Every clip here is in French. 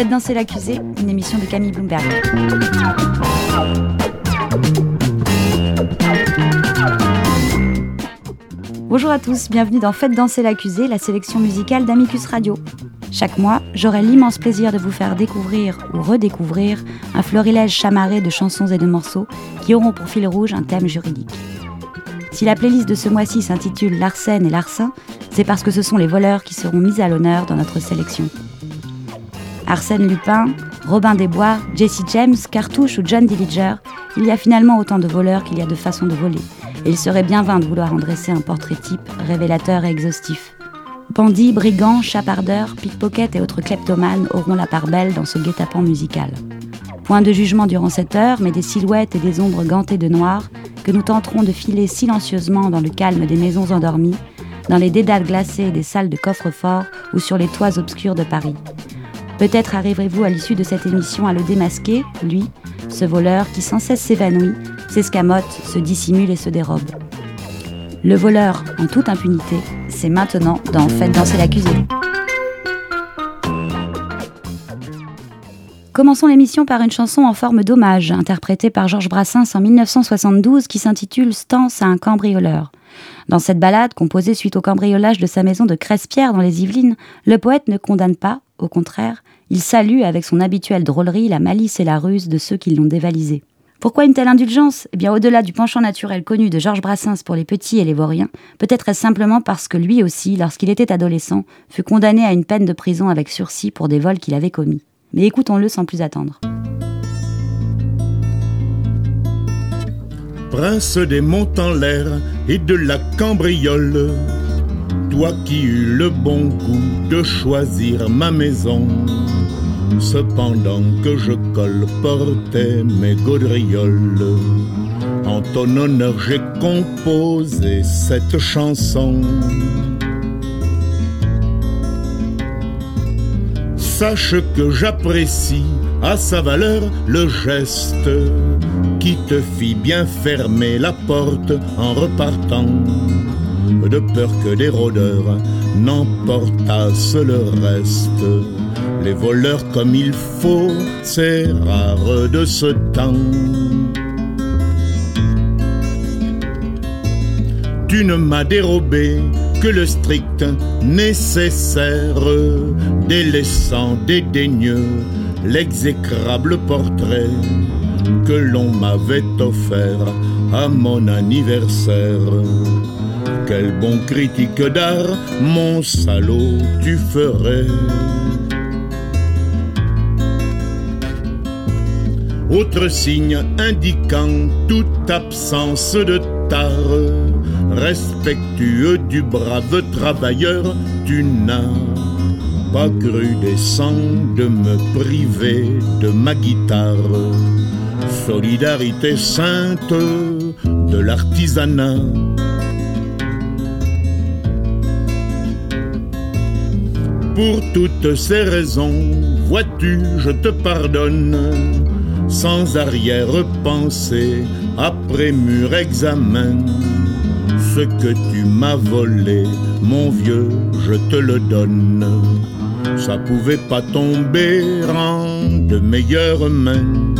Faites danser l'accusé, une émission de Camille Bloomberg. Bonjour à tous, bienvenue dans Faites danser l'accusé, la sélection musicale d'Amicus Radio. Chaque mois, j'aurai l'immense plaisir de vous faire découvrir ou redécouvrir un florilège chamarré de chansons et de morceaux qui auront pour fil rouge un thème juridique. Si la playlist de ce mois-ci s'intitule Larsen et Larsin, c'est parce que ce sont les voleurs qui seront mis à l'honneur dans notre sélection. Arsène Lupin, Robin Desbois, Jesse James, Cartouche ou John Dillinger, il y a finalement autant de voleurs qu'il y a de façons de voler. Et il serait bien vain de vouloir en dresser un portrait type, révélateur et exhaustif. Bandits, brigands, chapardeurs, pickpockets et autres kleptomanes auront la part belle dans ce guet-apens musical. Point de jugement durant cette heure, mais des silhouettes et des ombres gantées de noir que nous tenterons de filer silencieusement dans le calme des maisons endormies, dans les dédales glacées des salles de coffre-fort ou sur les toits obscurs de Paris. Peut-être arriverez-vous à l'issue de cette émission à le démasquer, lui, ce voleur qui sans cesse s'évanouit, s'escamote, se dissimule et se dérobe. Le voleur, en toute impunité, c'est maintenant dans Faites danser l'accusé. Commençons l'émission par une chanson en forme d'hommage, interprétée par Georges Brassens en 1972, qui s'intitule Stance à un cambrioleur. Dans cette ballade, composée suite au cambriolage de sa maison de Crespierre dans les Yvelines, le poète ne condamne pas, au contraire, il salue avec son habituelle drôlerie la malice et la ruse de ceux qui l'ont dévalisé. Pourquoi une telle indulgence? Eh bien, au-delà du penchant naturel connu de Georges Brassens pour les petits et les vauriens, peut-être est-ce simplement parce que lui aussi, lorsqu'il était adolescent, fut condamné à une peine de prison avec sursis pour des vols qu'il avait commis. Mais écoutons-le sans plus attendre. Prince des monts l'air et de la cambriole, toi qui eus le bon goût de choisir ma maison, cependant que je colportais mes gaudrioles. En ton honneur, j'ai composé cette chanson. Sache que j'apprécie à sa valeur le geste qui te fit bien fermer la porte en repartant, de peur que des rôdeurs n'emportassent le reste. Les voleurs comme il faut, c'est rare de ce temps. Tu ne m'as dérobé que le strict nécessaire, délaissant dédaigneux l'exécrable portrait que l'on m'avait offert à mon anniversaire. Quel bon critique d'art, mon salaud, tu ferais. Autre signe indiquant toute absence de tare, respectueux du brave travailleur, tu n'as pas cru décent de me priver de ma guitare. Solidarité sainte de l'artisanat. Pour toutes ces raisons, vois-tu, je te pardonne, sans arrière-pensée, après mûr examen. Ce que tu m'as volé, mon vieux, je te le donne. Ça pouvait pas tomber en de meilleures mains.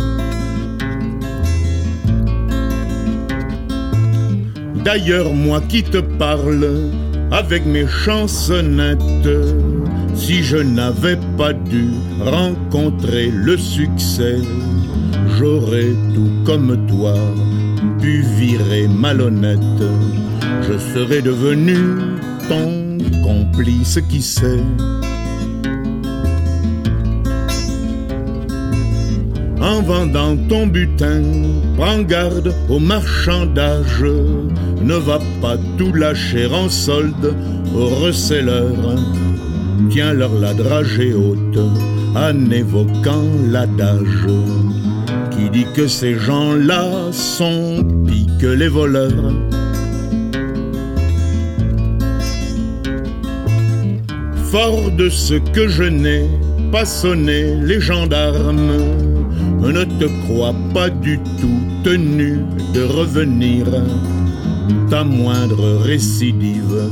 D'ailleurs, moi qui te parle avec mes chansonnettes, si je n'avais pas dû rencontrer le succès, j'aurais tout comme toi pu virer malhonnête. Je serais devenu ton complice qui sait. En vendant ton butin, prends garde au marchandage. Ne va pas tout lâcher en solde aux receleurs. Tiens-leur la dragée haute en évoquant l'adage qui dit que ces gens-là sont pis que les voleurs. Fort de ce que je n'ai pas sonné les gendarmes, ne te crois pas du tout tenu de revenir. Ta moindre récidive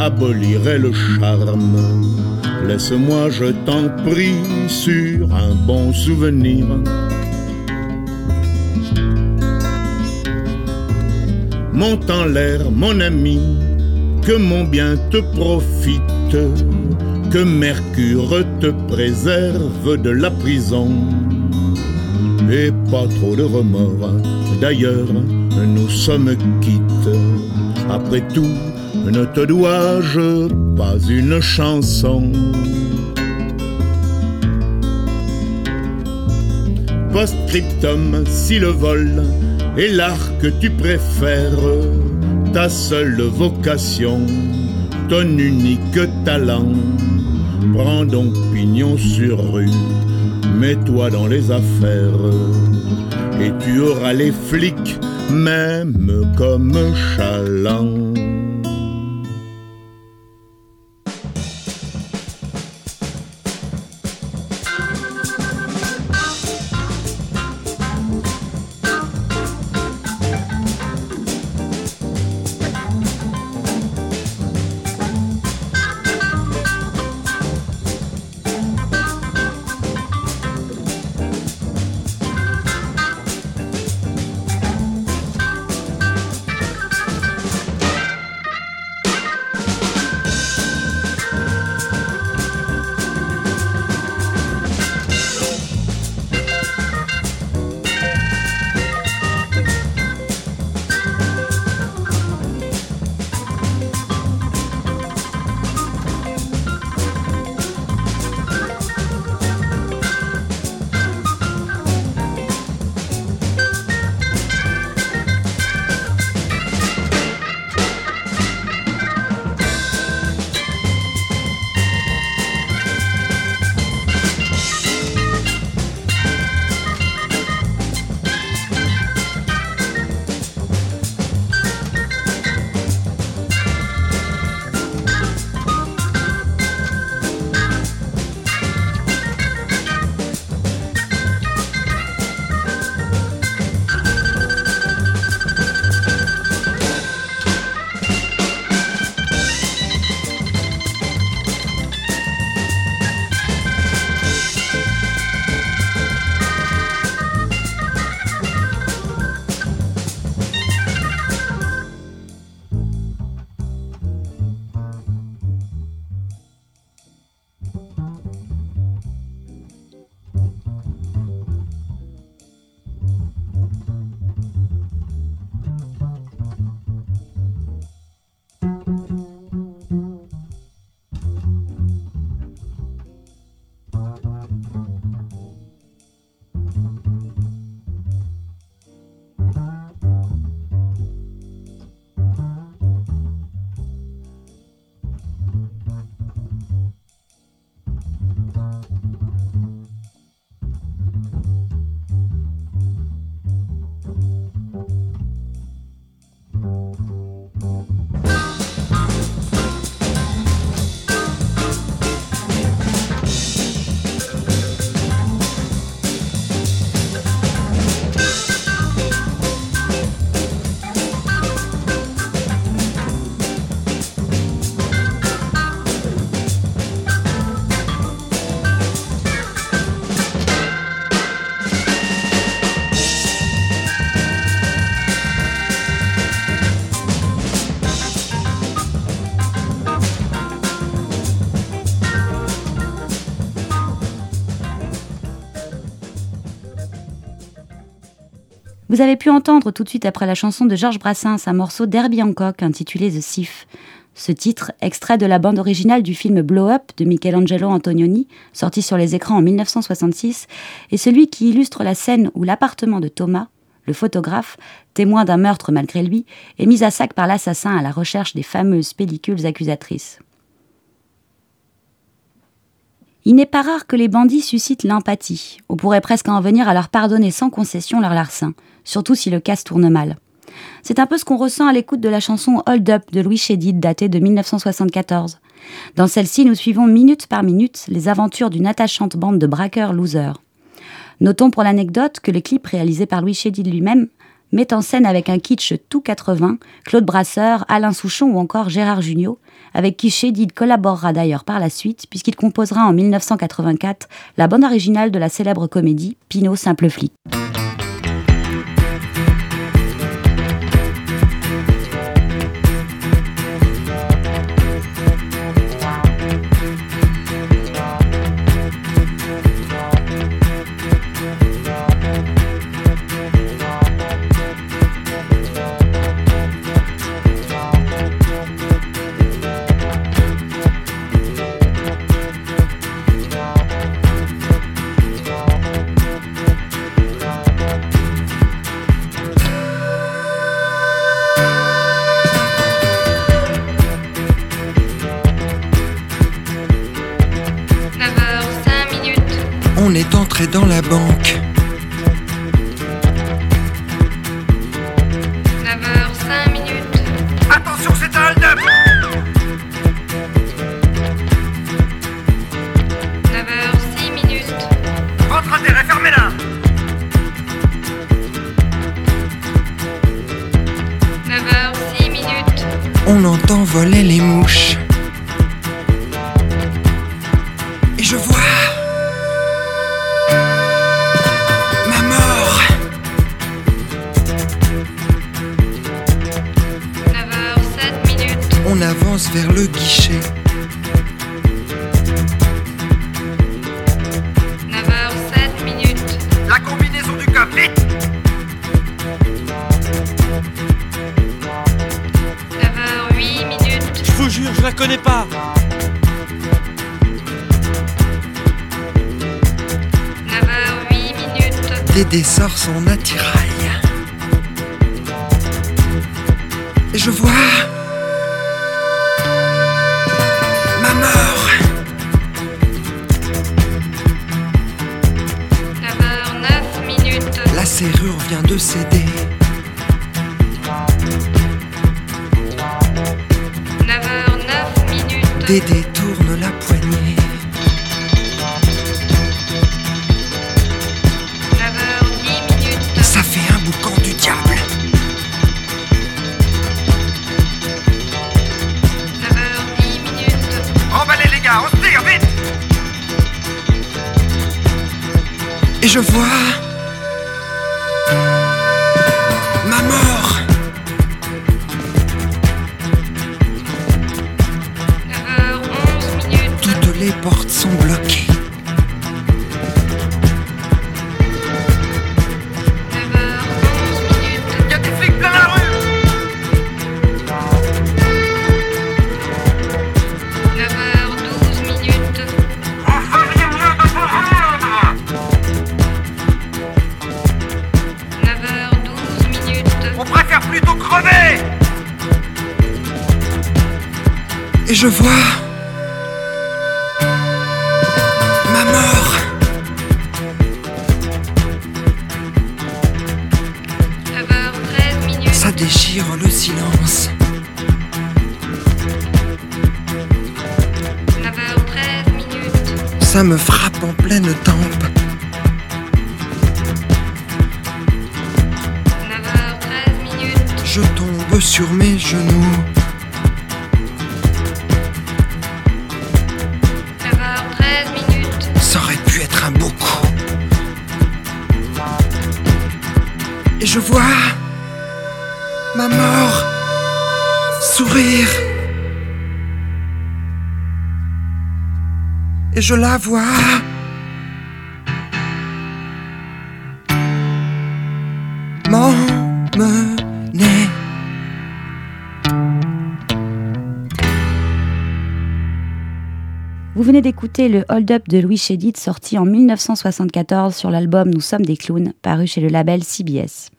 abolirait le charme Laisse-moi, je t'en prie, sur un bon souvenir. Monte en l'air, mon ami, que mon bien te profite, que Mercure te préserve de la prison. Et pas trop de remords, d'ailleurs, nous sommes quittes. Après tout, ne te dois-je pas une chanson? Post-scriptum, si le vol est l'art que tu préfères, ta seule vocation, ton unique talent, prends donc pignon sur rue, mets-toi dans les affaires, et tu auras les flics même comme chaland. Vous avez pu entendre tout de suite après la chanson de Georges Brassens un morceau d'Herbie Hancock intitulé The Thief. Ce titre, extrait de la bande originale du film Blow Up de Michelangelo Antonioni, sorti sur les écrans en 1966, est celui qui illustre la scène où l'appartement de Thomas, le photographe, témoin d'un meurtre malgré lui, est mis à sac par l'assassin à la recherche des fameuses pellicules accusatrices. Il n'est pas rare que les bandits suscitent l'empathie. On pourrait presque en venir à leur pardonner sans concession leur larcin surtout si le casse tourne mal. C'est un peu ce qu'on ressent à l'écoute de la chanson Hold Up de Louis Chédid, datée de 1974. Dans celle-ci, nous suivons minute par minute les aventures d'une attachante bande de braqueurs losers. Notons pour l'anecdote que le clip réalisé par Louis Chédid lui-même met en scène avec un kitsch tout 80 Claude Brasseur, Alain Souchon ou encore Gérard Jugnot, avec qui Chédid collaborera d'ailleurs par la suite, puisqu'il composera en 1984 la bande originale de la célèbre comédie Pinot Simple Flic. Serrure vient de céder. 9h09 minutes. Dédé tourne la poignée. 9h10 minutes. Ça fait un boucan du diable. 9h10 minutes. Emballez les gars, on se tire vite Et je vois... Je tombe sur mes genoux. je vois ma mort sourire. Et je la vois. Vous venez d'écouter le Hold Up de Louis Chédid sorti en 1974 sur l'album Nous sommes des clowns, paru chez le label CBS.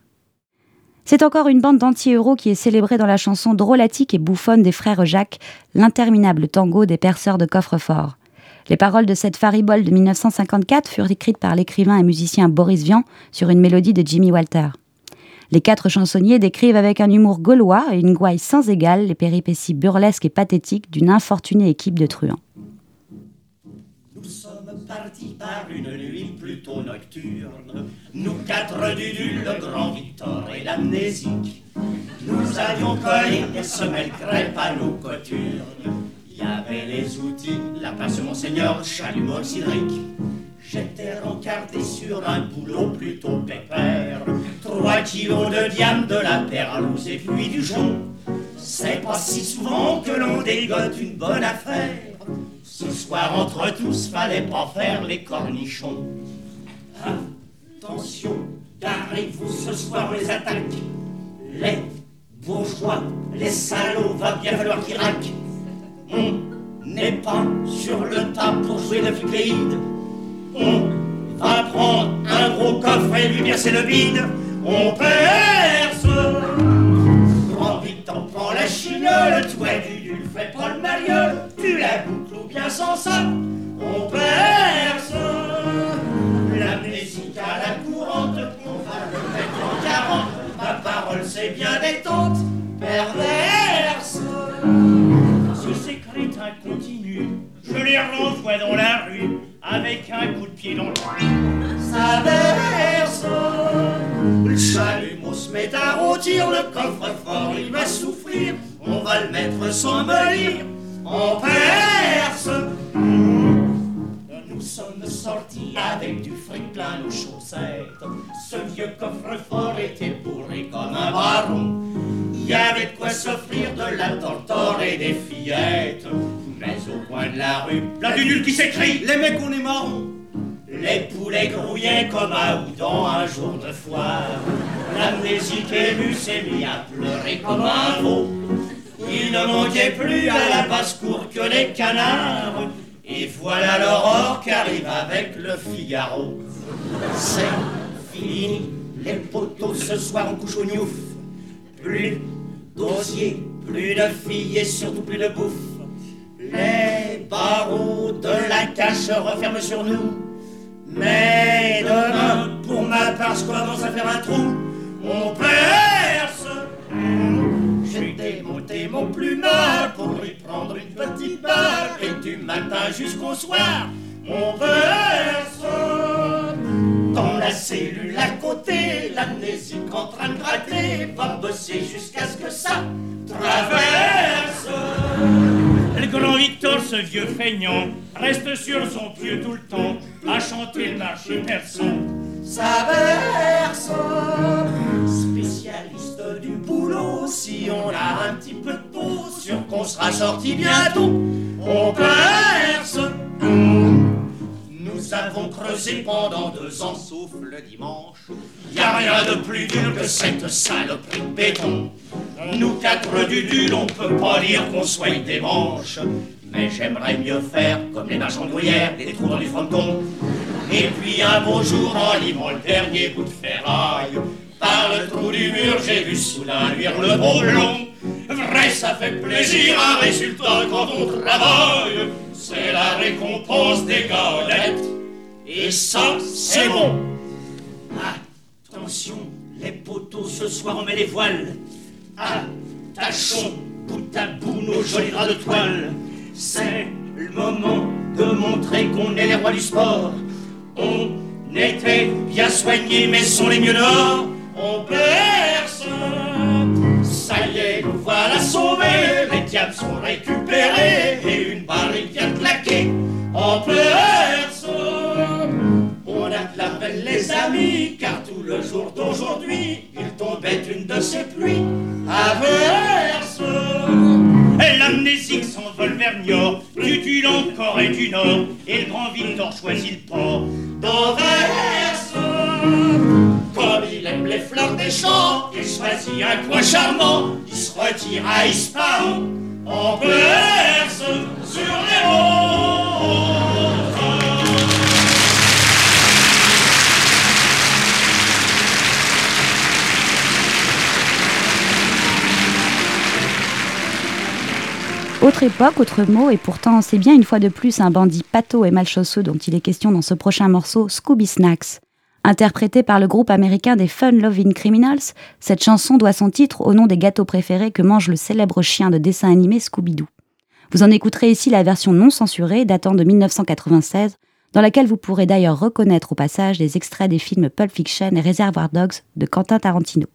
C'est encore une bande d'anti-héros qui est célébrée dans la chanson drôlatique et bouffonne des frères Jacques, l'interminable tango des perceurs de coffre-fort. Les paroles de cette faribole de 1954 furent écrites par l'écrivain et musicien Boris Vian sur une mélodie de Jimmy Walter. Les quatre chansonniers décrivent avec un humour gaulois et une gouaille sans égale les péripéties burlesques et pathétiques d'une infortunée équipe de truands. Partis par une nuit plutôt nocturne. Nous quatre du le grand Victor et l'amnésique. Nous avions collé des semelles crêpes à nos coturnes. Il y avait les outils, la place Monseigneur, chalumeau cylindrique. J'étais rencardé sur un boulot plutôt pépère. Trois kilos de diamant, de la perlouse et puis du jonc. C'est pas si souvent que l'on dégote une bonne affaire. Ce soir, entre tous, fallait pas faire les cornichons. Attention, garez-vous ce soir, les attaque. Les bourgeois, les salauds, va bien falloir qu'ils raquent. On n'est pas sur le tas pour jouer le fluide. On va prendre un gros coffre et lui verser le bide. On perce. Grand vite, on prend la chine, le toit du dul fait pas le mariole. Tu la boucles ou sans ça. On perce. L'amnésique à la courante, on va le mettre en quarante. Ma parole, c'est bien détente. Perverse. Si ces crétins continuent, je les renvoie dans la rue avec un coup de pied dans le Ça verse. Le chalumeau se met à rôtir, le coffre-fort il va souffrir. On va le mettre sans mollir en perse. Nous sommes sortis avec du fric plein nos chaussettes. Ce vieux coffre-fort était bourré comme un baron. Il y avait de quoi s'offrir de la tortore et des fillettes. Mais au coin de la rue, là du nul qui s'écrie Les mecs, on est marrons Les poulets grouillaient comme à Houdan un jour de foire. L'amnésique élu s'est mis à pleurer comme un veau. Il ne manquait plus à la basse-cour que les canards. Et voilà l'aurore qui arrive avec le Figaro. C'est fini, les poteaux ce soir on couche au gnouf. Plus d'osier, plus de filles et surtout plus de bouffe. Les barreaux de la cache referment sur nous. Mais demain, pour ma part, je commence à faire un trou. On perce. J'ai démonté mon plumard pour lui prendre une petite barre. Et du matin jusqu'au soir, on perce. Dans la cellule à côté, l'amnésique en train de gratter va bosser jusqu'à ce que ça traverse. Le grand Victor, ce vieux feignant, reste sur son pied tout le temps, à chanter le marché persan. Ça verse. Spécialiste du boulot, si on a un petit peu de peau, sûr qu'on sera sorti bientôt. On perce. Nous avons creusé pendant deux ans, sauf le dimanche. Y a rien de plus dur que cette saloperie de béton. Nous quatre du dul, on peut pas dire qu'on soit des manches. Mais j'aimerais mieux faire comme les marchands de gruyère, des trous dans du fronton. Et puis un beau jour, en limant le dernier bout de ferraille, par le trou du mur, j'ai vu soudain luire le beau. Vrai, ça fait plaisir, un résultat quand on travaille. C'est la récompense des galettes. Et ça, c'est bon. Attention, les poteaux, ce soir on met les voiles. Attachons bout à bout nos jolis draps de toile. C'est le moment de montrer qu'on est les rois du sport. On était bien soignés, mais sont les mieux dehors. On perce. Ça y est, nous voilà sauvés. Les diables sont récupérés et une barrique vient claquer. On perce. On a de la peine, les amis, car tout le jour d'aujourd'hui, il tombait une de ces pluies averses. Et l'amnésique s'envole vers Niort, du Dul encore et du Nord, et le grand Victor choisit le port. d'Anvers. Il aime les fleurs des champs, il choisit un coin charmant, il se retire à Ispahan, en Perse, sur les monts. Autre époque, autre mot, et pourtant c'est bien une fois de plus un bandit pâteau et malchausseux dont il est question dans ce prochain morceau, Scooby Snacks. Interprété par le groupe américain des Fun Loving Criminals, cette chanson doit son titre au nom des gâteaux préférés que mange le célèbre chien de dessin animé Scooby-Doo. Vous en écouterez ici la version non censurée datant de 1996 dans laquelle vous pourrez d'ailleurs reconnaître au passage des extraits des films Pulp Fiction et Reservoir Dogs de Quentin Tarantino.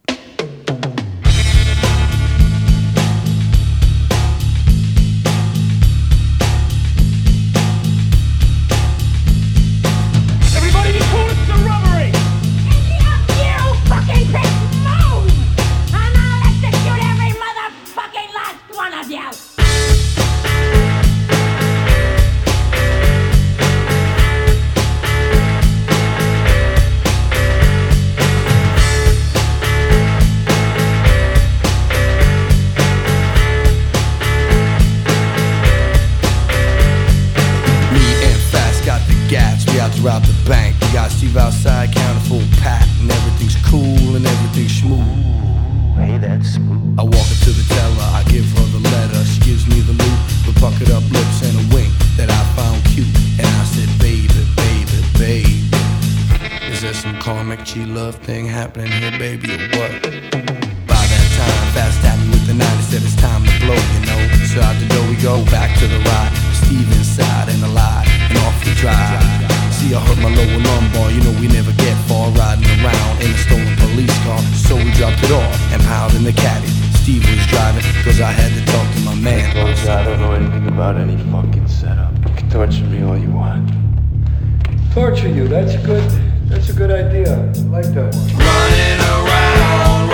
Torture you, that's a good that's a good idea. I like that one. Running around,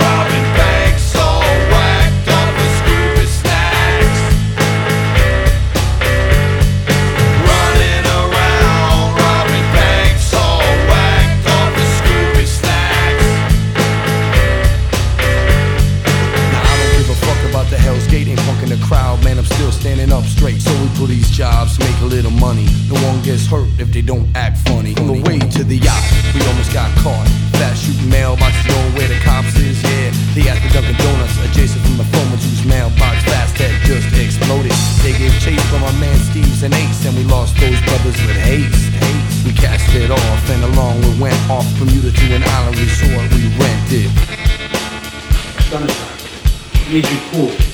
they don't act funny. On the way to the yacht, we almost got caught. Fast shooting mailboxes, knowing where the cops is. Yeah, they at the Dunkin' Donuts, adjacent from the former whose mailbox fast had just exploded. They gave chase from our man Steve's and Ace, and we lost those brothers with haste. haste. We cast it off, and along we went off from Bermuda to an island resort we rented. Sunshine. Need you cool.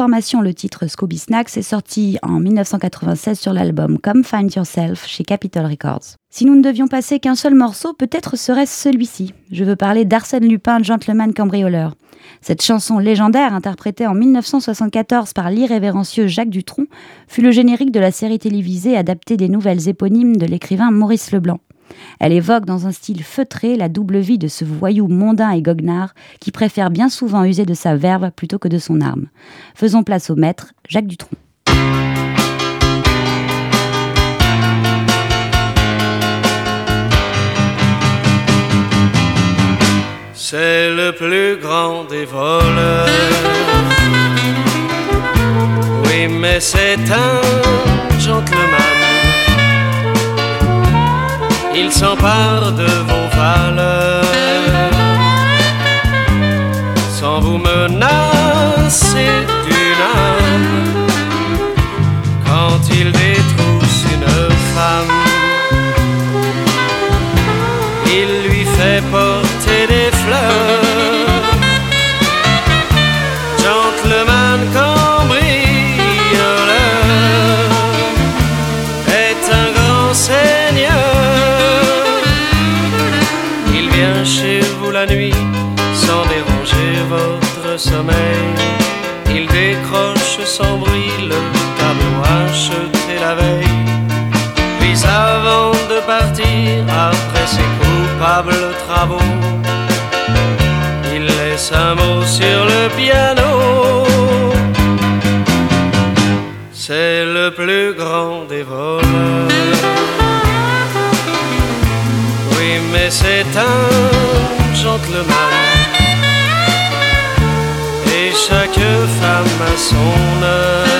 Le titre Scooby Snacks est sorti en 1996 sur l'album Come Find Yourself chez Capitol Records. Si nous ne devions passer qu'un seul morceau, peut-être serait-ce celui-ci. Je veux parler d'Arsène Lupin, Gentleman Cambrioleur. Cette chanson légendaire, interprétée en 1974 par l'irrévérencieux Jacques Dutronc, fut le générique de la série télévisée adaptée des nouvelles éponymes de l'écrivain Maurice Leblanc. Elle évoque dans un style feutré la double vie de ce voyou mondain et goguenard qui préfère bien souvent user de sa verve plutôt que de son arme. Faisons place au maître, Jacques Dutronc. C'est le plus grand des voleurs. Oui, mais c'est un gentleman. Il s'empare de vos valeurs sans vous menacer d'une arme. Quand il détrousse une femme, il lui fait porter des fleurs. Sommeil. Il décroche sans bruit le tableau acheté la veille. Puis avant de partir, après ses coupables travaux, il laisse un mot sur le piano. C'est le plus grand des voleurs. Oui, mais c'est un gentleman. Femme a son heure.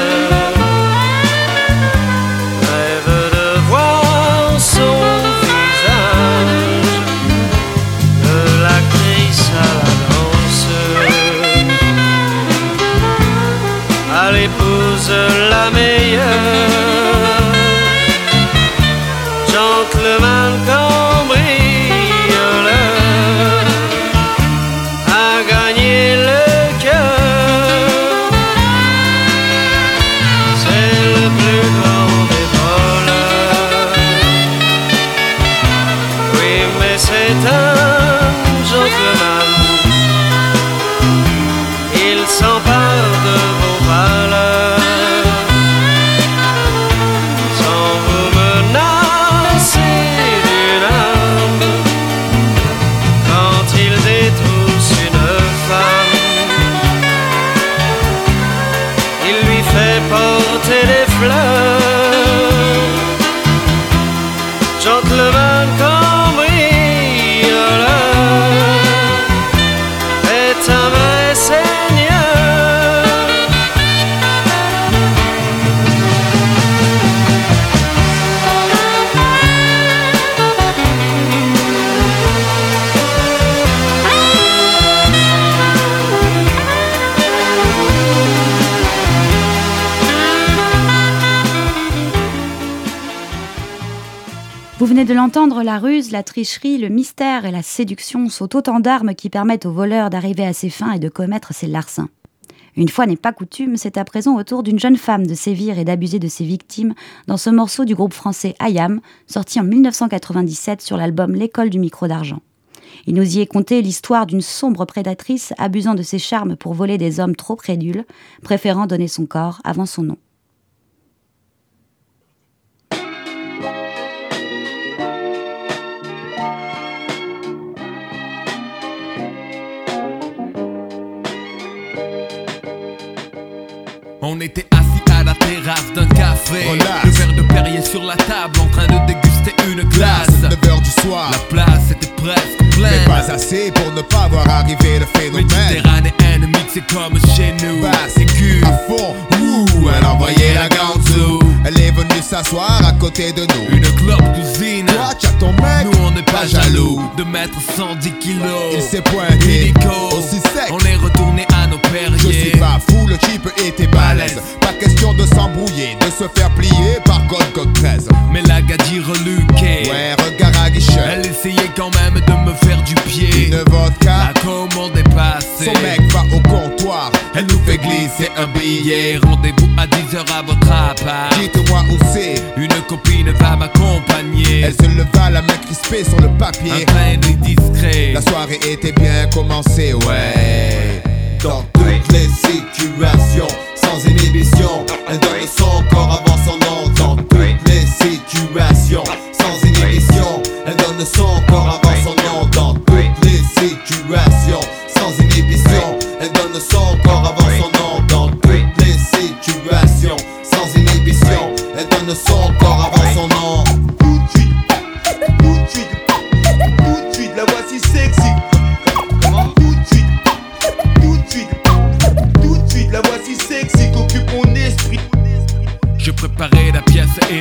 L'entendre, la ruse, la tricherie, le mystère et la séduction sont autant d'armes qui permettent au voleur d'arriver à ses fins et de commettre ses larcins. Une fois n'est pas coutume, c'est à présent au tour d'une jeune femme de sévir et d'abuser de ses victimes dans ce morceau du groupe français Ayam, sorti en 1997 sur l'album L'école du micro d'argent. Il nous y est conté l'histoire d'une sombre prédatrice abusant de ses charmes pour voler des hommes trop crédules, préférant donner son corps avant son nom. D'un café. Relax. Le verre de Perrier sur la table en train de déguster une glace. 9h du soir. La place était presque Mais pleine. pas assez pour ne pas voir arriver le phénomène. Méditerranéenne mixée comme chez nous. Basse, aiguë. à fond, ouh, elle envoyait la ganzou. Elle est venue s'asseoir à côté de nous. Une clope cousine. Toi, tu as ton mec, Nous on n'est pas jaloux. de mettre 110 kilos. Il s'est pointé, Illico. aussi sec. On est retourné Je suis pas fou, le type était balèze. Pas question de s'embrouiller, de se faire plier par God God 13. Mais la gadie reluquée. Ouais, regard à guichet. Elle essayait quand même de me faire du pied. Une vodka, La commande est passée. son mec va au comptoir. Elle nous fait glisser un billet. Rendez-vous à 10h à votre appart. Dites-moi où c'est. Une copine va m'accompagner. Elle se leva, la main crispée sur le papier. Un discret. La soirée était bien commencée, ouais. Dans toutes les situations, sans inhibition, elle donne son corps avant son nom. Dans toutes les situations, sans inhibition, elle donne son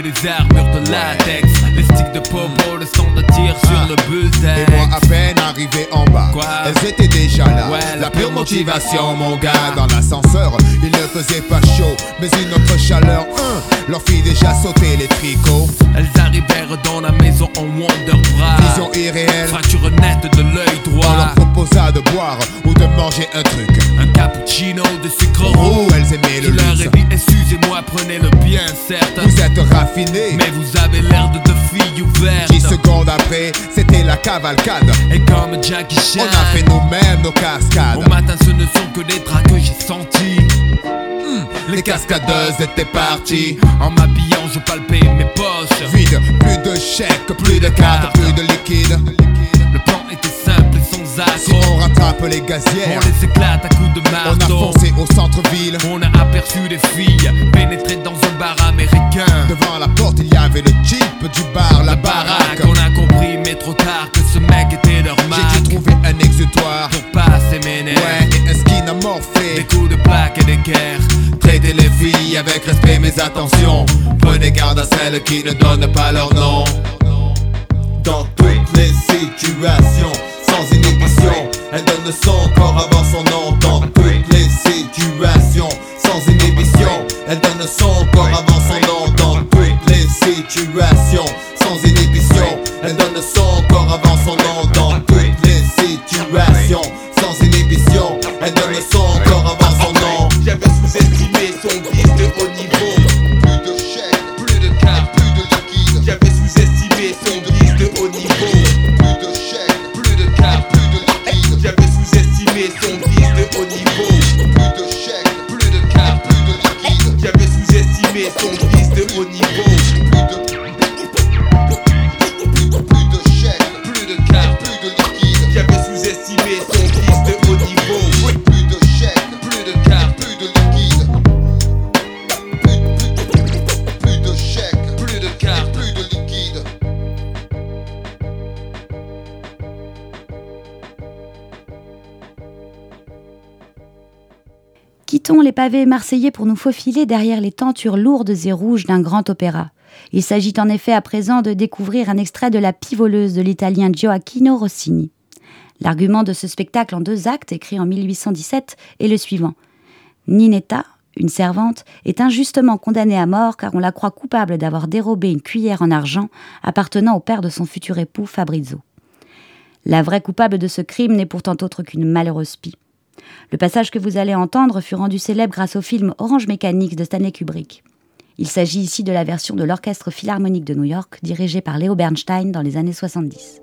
les armures de latex. Les sticks de popo, le son de tir sur le bullseye. Et moi à peine arrivé en bas, Quoi? elles étaient déjà là. Ouais, la pure motivation, mon gars, dans l'ascenseur, il ne faisait pas chaud, mais une autre chaleur. Hein, leur fit déjà sauter les tricots. Elles arrivèrent dans la maison en Wonder Bra. Vision irréelle, Fracture nette de l'œil on droit. leur proposa de boire ou de manger un truc. Un cappuccino de sucre Oh, roux. elles aimaient le leur luxe. ai dit, excusez-moi, prenez-le bien, certes. Vous êtes raffinés. Mais vous avez l'air de deux filles ouvertes. 10 secondes après, c'était la cavalcade. Et comme Jackie Chan. On a fait nous-mêmes nos cascades. Au matin, ce ne sont que des draps que j'ai sentis. Les cascadeuses étaient parties. En m'habillant, je palpais mes poches. Vide, plus de chèques, plus de cartes, plus de liquide. Le plan était si on rattrape les gazières, on les éclate à coups de marteau. On a foncé au centre-ville, on a aperçu des filles pénétrées dans un bar américain. Devant la porte, il y avait le jeep du bar, la, la baraque. On a compris, mais trop tard, que ce mec était normal. J'ai dû trouver un exutoire pour passer mes nerfs. Ouais, et un skin amorphé, des coups de plaque et des guerres. Traitez les filles avec respect, mais attention. Prenez garde à celles qui ne donnent pas leur nom. Dans toutes les situations sans inhibition Elle donne son corps avant son Dans toutes les situations Sans inhibition. Elle donne son corps avant son Dans toutes les situations Sans inhibition. Elle donne son corps avant Pavés marseillais pour nous faufiler derrière les tentures lourdes et rouges d'un grand opéra. Il s'agit en effet à présent de découvrir un extrait de La Pivoleuse de l'italien Gioacchino Rossini. L'argument de ce spectacle en deux actes, écrit en 1817, est le suivant. Ninetta, une servante, est injustement condamnée à mort car on la croit coupable d'avoir dérobé une cuillère en argent appartenant au père de son futur époux Fabrizio. La vraie coupable de ce crime n'est pourtant autre qu'une malheureuse pie. Le passage que vous allez entendre fut rendu célèbre grâce au film Orange Mécanique de Stanley Kubrick. Il s'agit ici de la version de l'Orchestre Philharmonique de New York, dirigé par Leo Bernstein dans les années 70.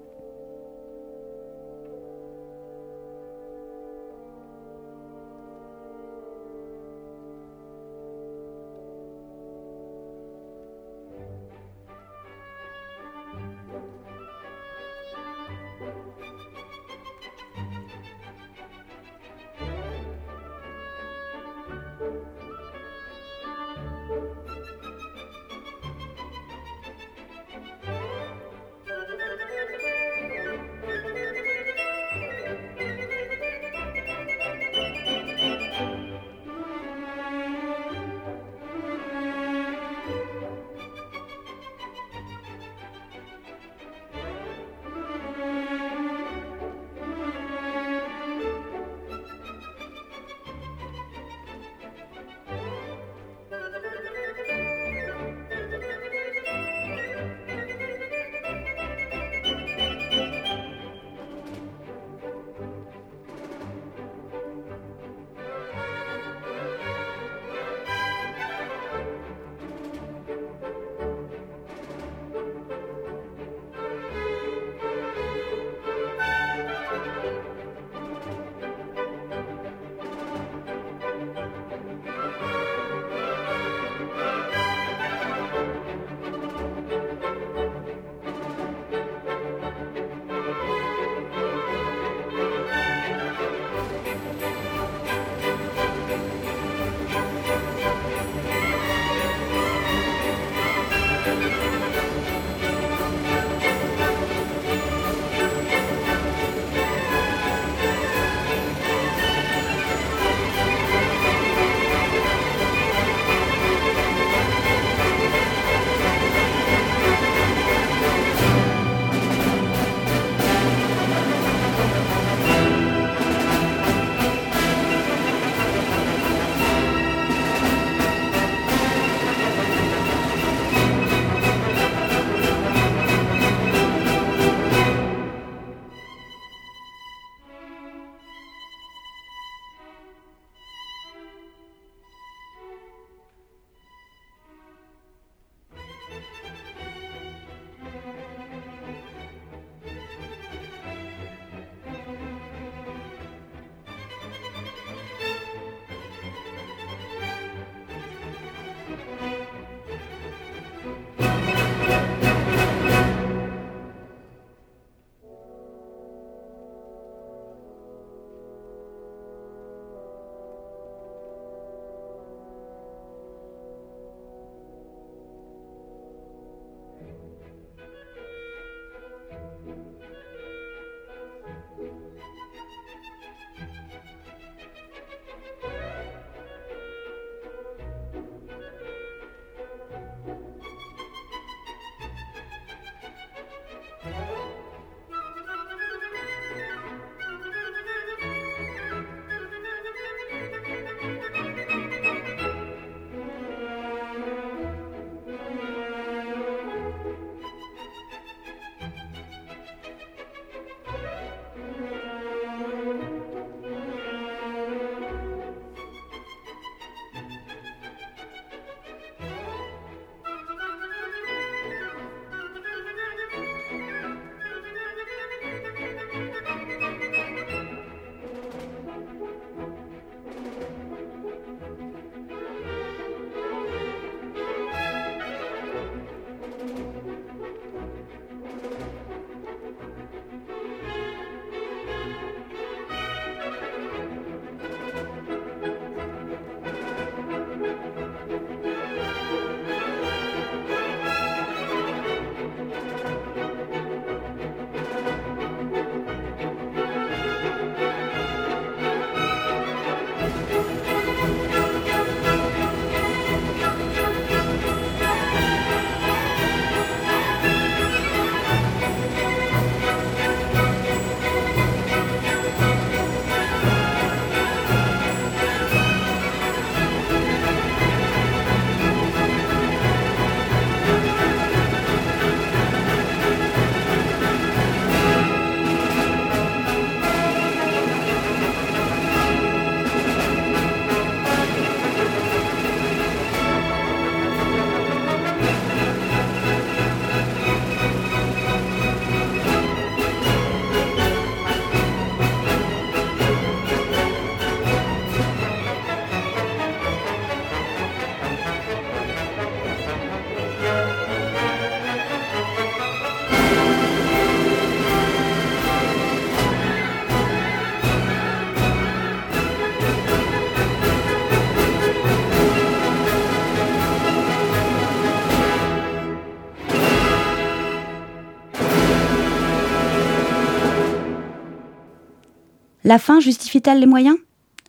La fin justifie-t-elle les moyens?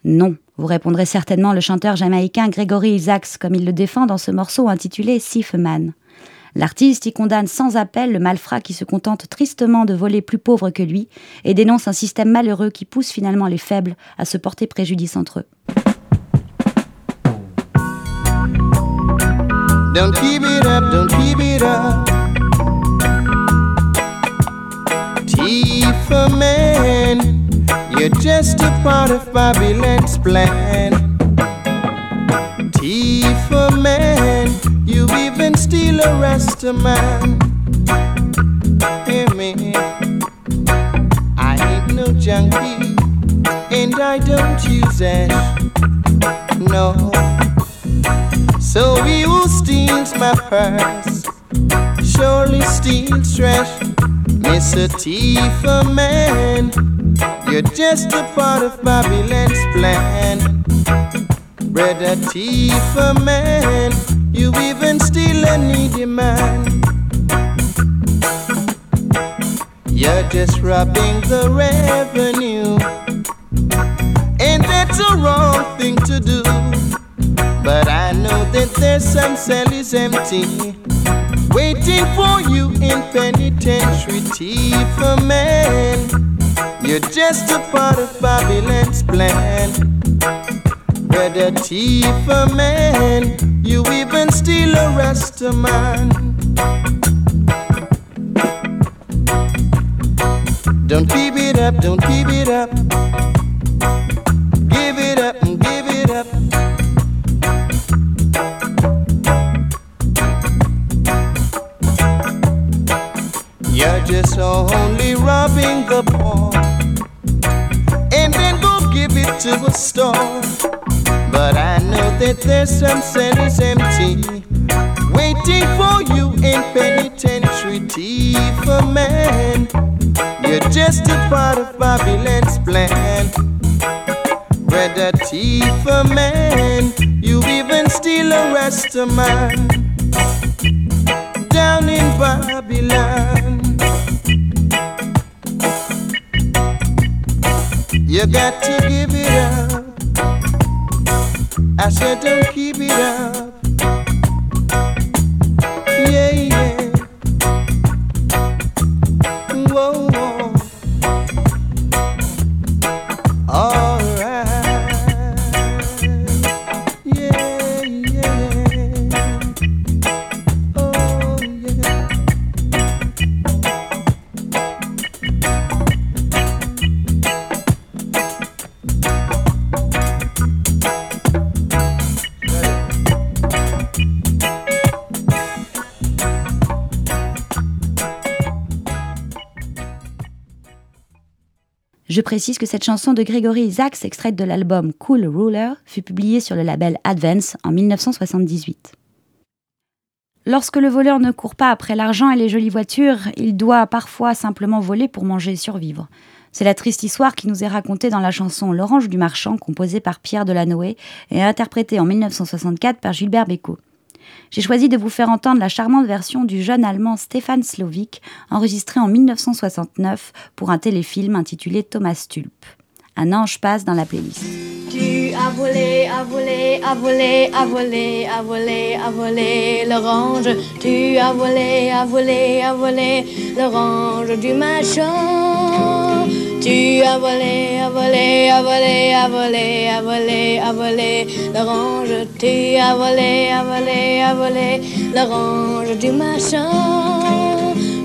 Non, vous répondrez certainement le chanteur jamaïcain Gregory Isaacs comme il le défend dans ce morceau intitulé Sif Man. L'artiste y condamne sans appel le malfrat qui se contente tristement de voler plus pauvre que lui et dénonce un système malheureux qui pousse finalement les faibles à se porter préjudice entre eux. You're just a part of Babylon's plan. Tifa man, you even steal a Rasta man. Hear me, I ain't no junkie, and I don't use ash. No. So he who steals my purse surely steals trash. Mr. Tifa man, you're just a part of Babylon's plan. Brother Tifa man, you even steal a needy man. You're just robbing the revenue, and that's a wrong thing to do. But I know that there's some cell is empty, waiting for you in penitentiary. Tifa man, you're just a part of Babylon's plan. Brother Tifa man, you even steal a Rasta man. Don't keep it up, don't keep it up. Give it up and give it up. You're just only robbing the poor give it to a store. But I know that there's some centers empty, waiting for you in penitentiary. for man, you're just a part of Babylon's plan. Brother Tifa man, you even steal a Rasta man down in Babylon. You got to give it up. I said, don't keep it up. Précise que cette chanson de Gregory Isaacs, extraite de l'album Cool Ruler, fut publiée sur le label Advance en 1978. Lorsque le voleur ne court pas après l'argent et les jolies voitures, il doit parfois simplement voler pour manger et survivre. C'est la triste histoire qui nous est racontée dans la chanson L'Orange du Marchand, composée par Pierre Delanoë et interprétée en 1964 par Gilbert Bécaud. J'ai choisi de vous faire entendre la charmante version du jeune allemand Stefan Slovic, enregistrée en 1969 pour un téléfilm intitulé Thomas Tulp. Un ange passe dans la playlist. Tu as volé, as volé, as volé, as volé, as volé, as volé l'orange. Tu as volé, as volé, as volé l'orange du machin. Tu as volé, as volé, as volé, as volé, as volé, as volé l'orange. Tu as volé, as volé, as volé l'orange du machin.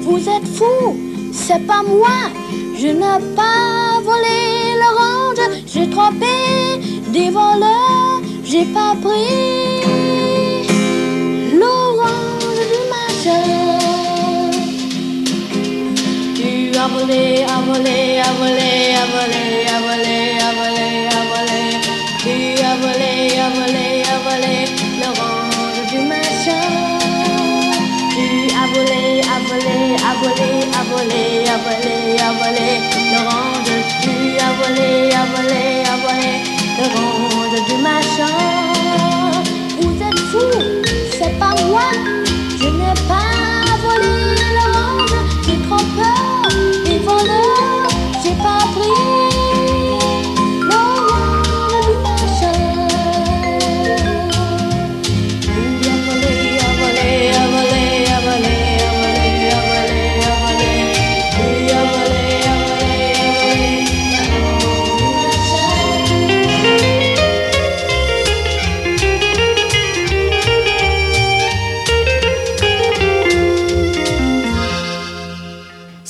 Vous êtes fous, c'est pas moi. Je n'ai pas volé l'orange, j'ai trompé des voleurs, j'ai pas pris volé, as volé, as volé, as volé,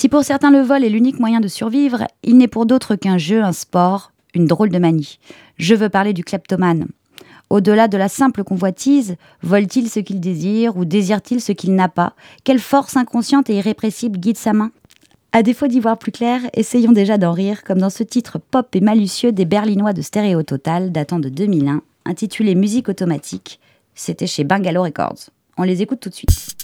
pour certains le vol est l'unique moyen de survivre, il n'est pour d'autres qu'un jeu, un sport, une drôle de manie. Je veux parler du kleptomane. Au-delà de la simple convoitise, vole-t-il ce qu'il désire ou désire-t-il ce qu'il n'a pas? Quelle force inconsciente et irrépressible guide sa main? À défaut d'y voir plus clair, essayons déjà d'en rire, comme dans ce titre pop et malicieux des Berlinois de Stéréo Total datant de 2001, intitulé Musique automatique. C'était chez Bungalow Records. On les écoute tout de suite.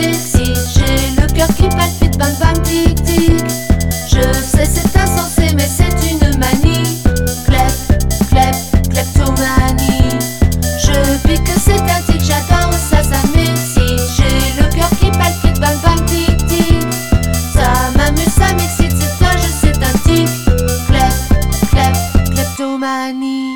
M'excite. J'ai le cœur qui palpite. Je sais c'est insensé, mais c'est une manie. Clep, clep, kleptomanie. Je pique c'est un tic, j'adore ça, ça m'excite. J'ai le cœur qui palpite, bang bang tic tic. Ça m'amuse, ça m'excite, c'est un jeu, c'est un tic. Clep, clep, kleptomanie.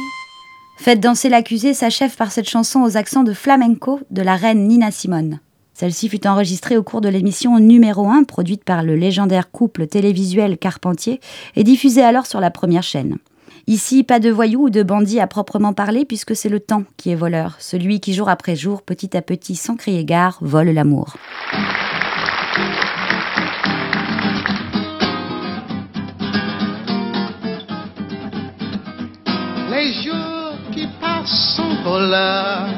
Faites danser l'accusé s'achève par cette chanson aux accents de flamenco de la reine Nina Simone. Celle-ci fut enregistrée au cours de l'émission numéro 1 produite par le légendaire couple télévisuel Carpentier et diffusée alors sur la première chaîne. Ici, pas de voyous ou de bandits à proprement parler puisque c'est le temps qui est voleur, celui qui jour après jour, petit à petit, sans crier gare, vole l'amour. Les jours qui passent sont voleurs,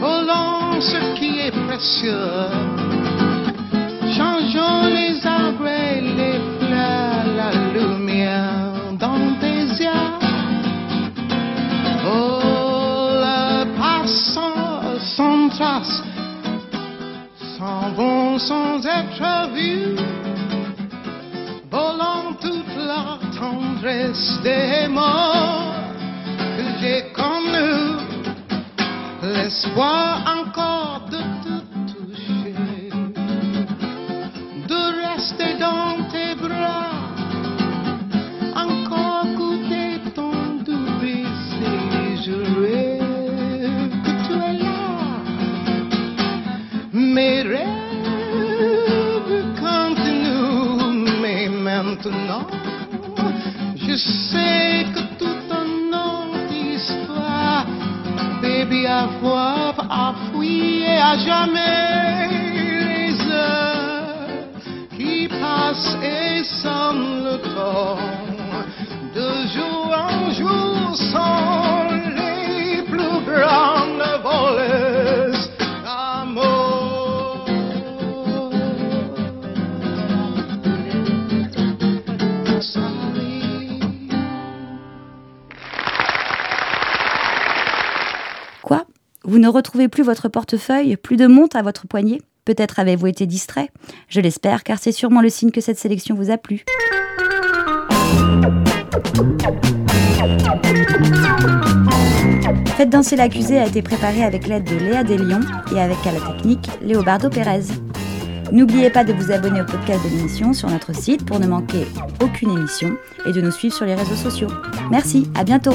volant ce qui est précieux. Changeons les arbres et les fleurs, la lumière dans tes yeux. Oh, le passant sans trace, s'en vont sans être vus volant toute la tendresse des morts que j'ai connus, l'espoir encore de te ne retrouvez plus votre portefeuille Plus de montre à votre poignet Peut-être avez-vous été distrait Je l'espère, car c'est sûrement le signe que cette sélection vous a plu. Faites danser l'accusé a été préparé avec l'aide de Léa Deslions et avec à la technique Léobardo Pérez. N'oubliez pas de vous abonner au podcast de l'émission sur notre site pour ne manquer aucune émission et de nous suivre sur les réseaux sociaux. Merci, à bientôt.